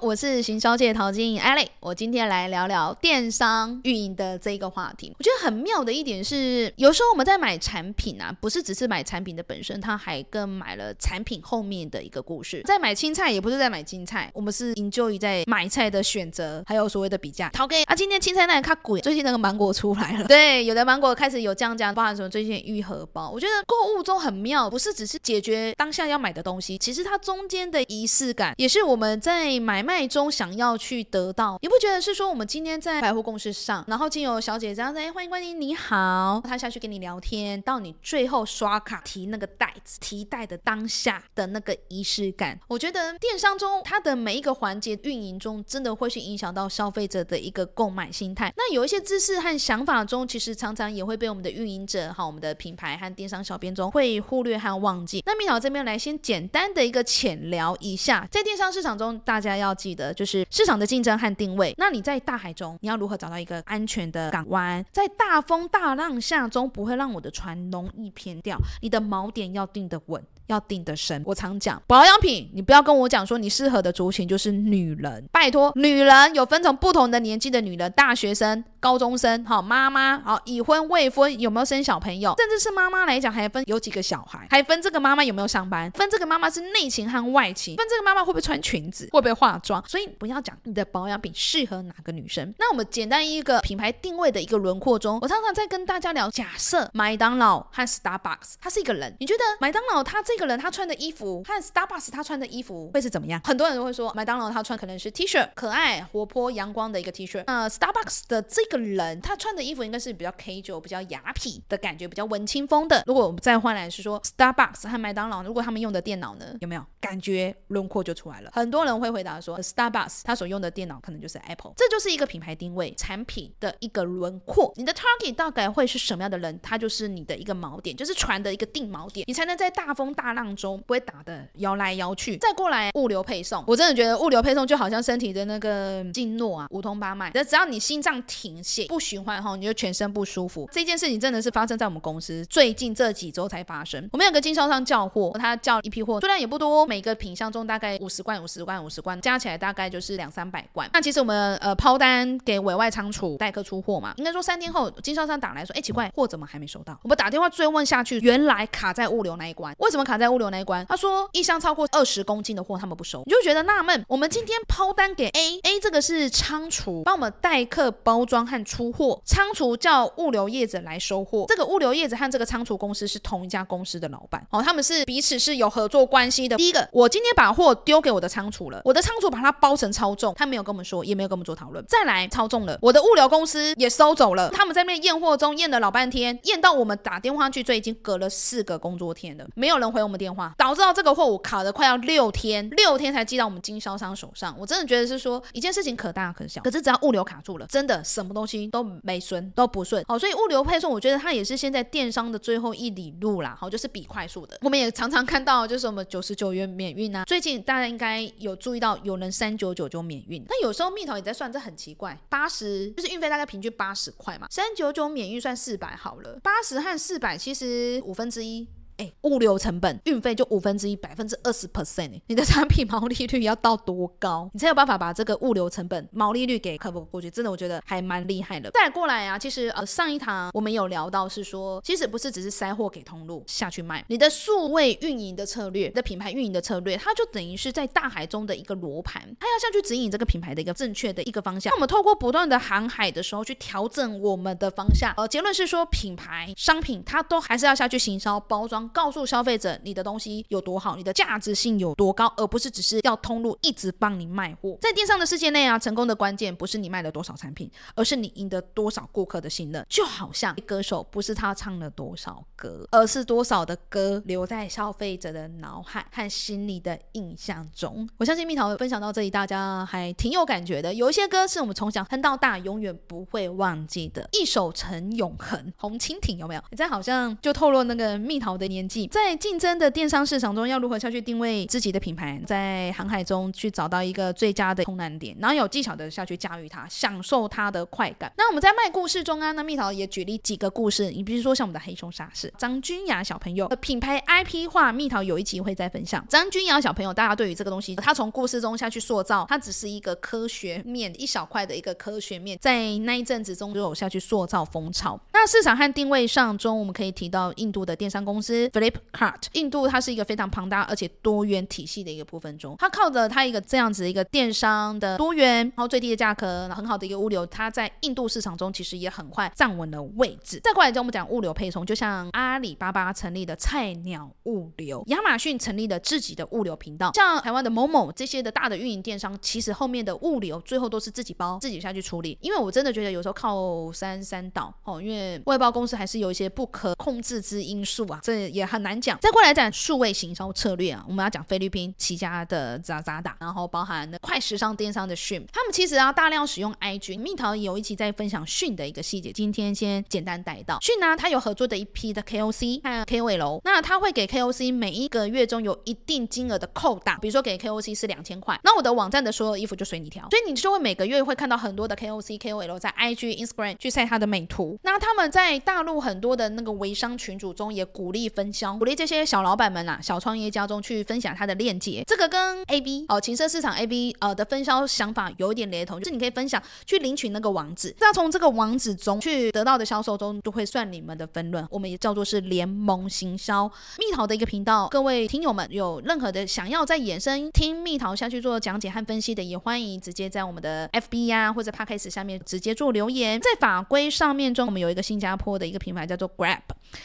我是行销界陶晶莹 Ellie，我今天来聊聊电商运营的这一个话题。我觉得很妙的一点是，有时候我们在买产品啊，不是只是买产品的本身，它还跟买了产品后面的一个故事。在买青菜，也不是在买青菜，我们是 enjoy 在买菜的选择，还有所谓的比价。陶给啊，今天青菜那看贵，最近那个芒果出来了，对，有的芒果开始有降价，包含什么最近愈合包。我觉得购物中很妙，不是只是解决当下要买的东西，其实它中间的仪式感，也是我们在买卖中想要去得到。你不觉得是说我们今天在百货公司上，然后经由小姐这样子，哎，欢迎光临，你好，她下去跟你聊天，到你最后刷卡提那个袋子，提袋的当下的那个仪式感，我觉得电商中它的每一个环节运营中，真的会去影响到消费者的一个购买心态。那有一些知识和想法中，其实常常也会被我们的运营者哈，我们的品牌和电商小编中会忽略和忘记。那蜜桃这边来先简单的一个浅聊一下，在电商市场中，大家要记得就是市场的竞争和定位。那你在大海中，你要如何找到一个安全的港湾？在大风大浪下中，不会让我的船容易偏掉。你的锚点要定得稳。要定得深。我常讲保养品，你不要跟我讲说你适合的族群就是女人，拜托，女人有分成不同的年纪的女人，大学生、高中生，好妈妈，好已婚未婚，有没有生小朋友，甚至是妈妈来讲，还分有几个小孩，还分这个妈妈有没有上班，分这个妈妈是内勤和外勤，分这个妈妈会不会穿裙子，会不会化妆。所以不要讲你的保养品适合哪个女生。那我们简单一个品牌定位的一个轮廓中，我常常在跟大家聊，假设麦当劳和 Starbucks，它是一个人，你觉得麦当劳它这这个人他穿的衣服和 Starbucks 他穿的衣服会是怎么样？很多人都会说，麦当劳他穿可能是 T 恤，可爱、活泼、阳光的一个 T 恤。呃，Starbucks 的这个人他穿的衣服应该是比较 casual、比较雅痞的感觉，比较文青风的。如果我们再换来是说 Starbucks 和麦当劳，如果他们用的电脑呢，有没有感觉轮廓就出来了？很多人会回答说，Starbucks 他所用的电脑可能就是 Apple，这就是一个品牌定位、产品的一个轮廓。你的 target 大概会是什么样的人？他就是你的一个锚点，就是船的一个定锚点，你才能在大风大。浪中不会打的摇来摇去，再过来物流配送，我真的觉得物流配送就好像身体的那个经络啊，五通八脉。只要你心脏停血不循环后，你就全身不舒服。这件事情真的是发生在我们公司最近这几周才发生。我们有个经销商叫货，他叫一批货，数量也不多，每个品相中大概五十罐、五十罐、五十罐，加起来大概就是两三百罐。那其实我们呃抛单给委外仓储代客出货嘛，应该说三天后经销商打来说，哎奇怪，货怎么还没收到？我们打电话追问下去，原来卡在物流那一关。为什么卡？在物流那一关，他说一箱超过二十公斤的货他们不收，你就觉得纳闷。我们今天抛单给 A，A 这个是仓储帮我们代客包装和出货，仓储叫物流业者来收货。这个物流业者和这个仓储公司是同一家公司的老板哦，他们是彼此是有合作关系的。第一个，我今天把货丢给我的仓储了，我的仓储把它包成超重，他没有跟我们说，也没有跟我们做讨论。再来超重了，我的物流公司也收走了，他们在那边验货中验了老半天，验到我们打电话去，这已经隔了四个工作天了，没有人回。我们电话导致到这个货物卡的快要六天，六天才寄到我们经销商手上。我真的觉得是说一件事情可大可小，可是只要物流卡住了，真的什么东西都没顺都不顺。好，所以物流配送，我觉得它也是现在电商的最后一里路啦。好，就是比快速的。我们也常常看到，就是什么九十九元免运啊。最近大家应该有注意到，有人三九九就免运。那有时候蜜桃也在算，这很奇怪，八十就是运费大概平均八十块嘛，三九九免运算四百好了，八十和四百其实五分之一。哎，物流成本、运费就五分之一，百分之二十 percent，你的产品毛利率要到多高，你才有办法把这个物流成本、毛利率给克服过去？真的，我觉得还蛮厉害的。再过来啊，其实呃，上一堂我们有聊到是说，其实不是只是塞货给通路下去卖，你的数位运营的策略、你的品牌运营的策略，它就等于是在大海中的一个罗盘，它要下去指引这个品牌的一个正确的一个方向。那我们透过不断的航海的时候去调整我们的方向。呃，结论是说，品牌商品它都还是要下去行销包装，告诉消费者你的东西有多好，你的价值性有多高，而不是只是要通路一直帮你卖货。在电商的世界内啊，成功的关键不是你卖了多少产品，而是你赢得多少顾客的信任。就好像歌手不是他唱了多少歌，而是多少的歌留在消费者的脑海和心里的印象中。我相信蜜桃分享到这里，大家还挺有感觉的。有一些歌是我们从小哼到大，永远不会忘记的，一首成永恒。红蜻蜓有没有？你这好像就透露那个蜜桃的年纪。在竞争的电商市场中，要如何下去定位自己的品牌，在航海中去找到一个最佳的通难点，然后有技巧的下去驾驭它，享受它的快感。那我们在卖故事中啊，那蜜桃也举例几个故事。你比如说像我们的黑熊沙士，张君雅小朋友的品牌 IP 化，蜜桃有一集会再分享。张君雅小朋友，大家对于这个东西，他从故事中下去塑造，它只是一个科学面一小块的一个科学面，在那一阵子中就有下去塑造风潮。那市场和定位上中，我们可以提到印度的电商公司 Flipkart。印度它是一个非常庞大而且多元体系的一个部分中，它靠着它一个这样子一个电商的多元，然后最低的价格，很好的一个物流，它在印度市场中其实也很快站稳了位置。再过来跟我们讲物流配送，就像阿里巴巴成立的菜鸟物流，亚马逊成立的自己的物流频道，像台湾的某某这些的大的运营电商，其实后面的物流最后都是自己包自己下去处理。因为我真的觉得有时候靠山山倒哦，因为外包公司还是有一些不可控制之因素啊，这也很难讲。再过来讲数位行销策略啊，我们要讲菲律宾起家的扎扎达，然后包含快时尚电商的 s h i m，他们其实要大量使用 IG。蜜桃有一期在分享 s h i m 的一个细节，今天先简单带到 s h i m 呢，他有合作的一批的 KOC 和 KOL，那他会给 KOC 每一个月中有一定金额的扣打，比如说给 KOC 是两千块，那我的网站的所有衣服就随你挑，所以你就会每个月会看到很多的 KOC KOL 在 IG Instagram 去晒他的美图。那他们在大陆很多的那个微商群组中也鼓励分分销，鼓励这些小老板们啊、小创业家中去分享他的链接。这个跟 AB 哦，情色市场 AB 呃的分销想法有一点雷同，就是你可以分享去领取那个网址，那从这个网址中去得到的销售中就会算你们的分润，我们也叫做是联盟行销。蜜桃的一个频道，各位听友们有任何的想要再衍生听蜜桃下去做讲解和分析的，也欢迎直接在我们的 FB 呀或者 Podcast 下面直接做留言。在法规上面中，我们有一个新加坡的一个品牌叫做 Grab，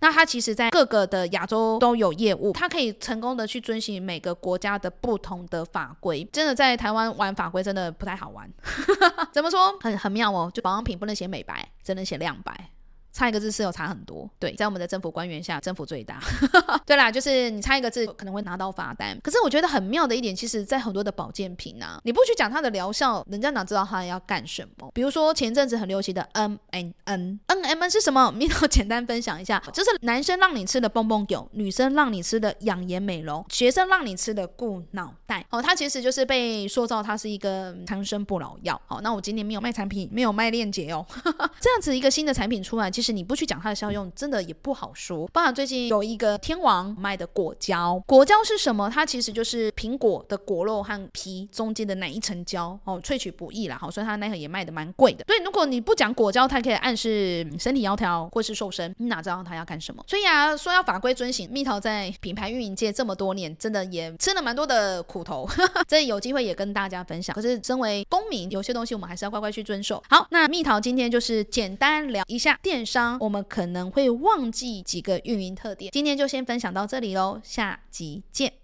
那它其实在各个的亚洲都有业务，他可以成功的去遵循每个国家的不同的法规。真的在台湾玩法规真的不太好玩，怎么说？很很妙哦，就保养品不能写美白，只能写亮白。差一个字是有差很多，对，在我们的政府官员下，政府最大。对啦，就是你差一个字可能会拿到罚单。可是我觉得很妙的一点，其实，在很多的保健品啊，你不去讲它的疗效，人家哪知道它要干什么？比如说前阵子很流行的 N N N N M N 是什么？米头简单分享一下，就是男生让你吃的蹦蹦狗，女生让你吃的养颜美容，学生让你吃的固脑袋。哦，它其实就是被塑造它是一个长生不老药。好，那我今年没有卖产品，没有卖链接哦。这样子一个新的产品出来，其实是你不去讲它的效用，真的也不好说。包含最近有一个天王卖的果胶，果胶是什么？它其实就是苹果的果肉和皮中间的那一层胶哦，萃取不易啦，好，所以它那个也卖的蛮贵的。所以如果你不讲果胶，它可以暗示身体窈窕或是瘦身，你哪知道它要干什么？所以啊，说要法规遵循，蜜桃在品牌运营界这么多年，真的也吃了蛮多的苦头。这有机会也跟大家分享。可是身为公民，有些东西我们还是要乖乖去遵守。好，那蜜桃今天就是简单聊一下电商，我们可能会忘记几个运营特点。今天就先分享到这里喽，下集见。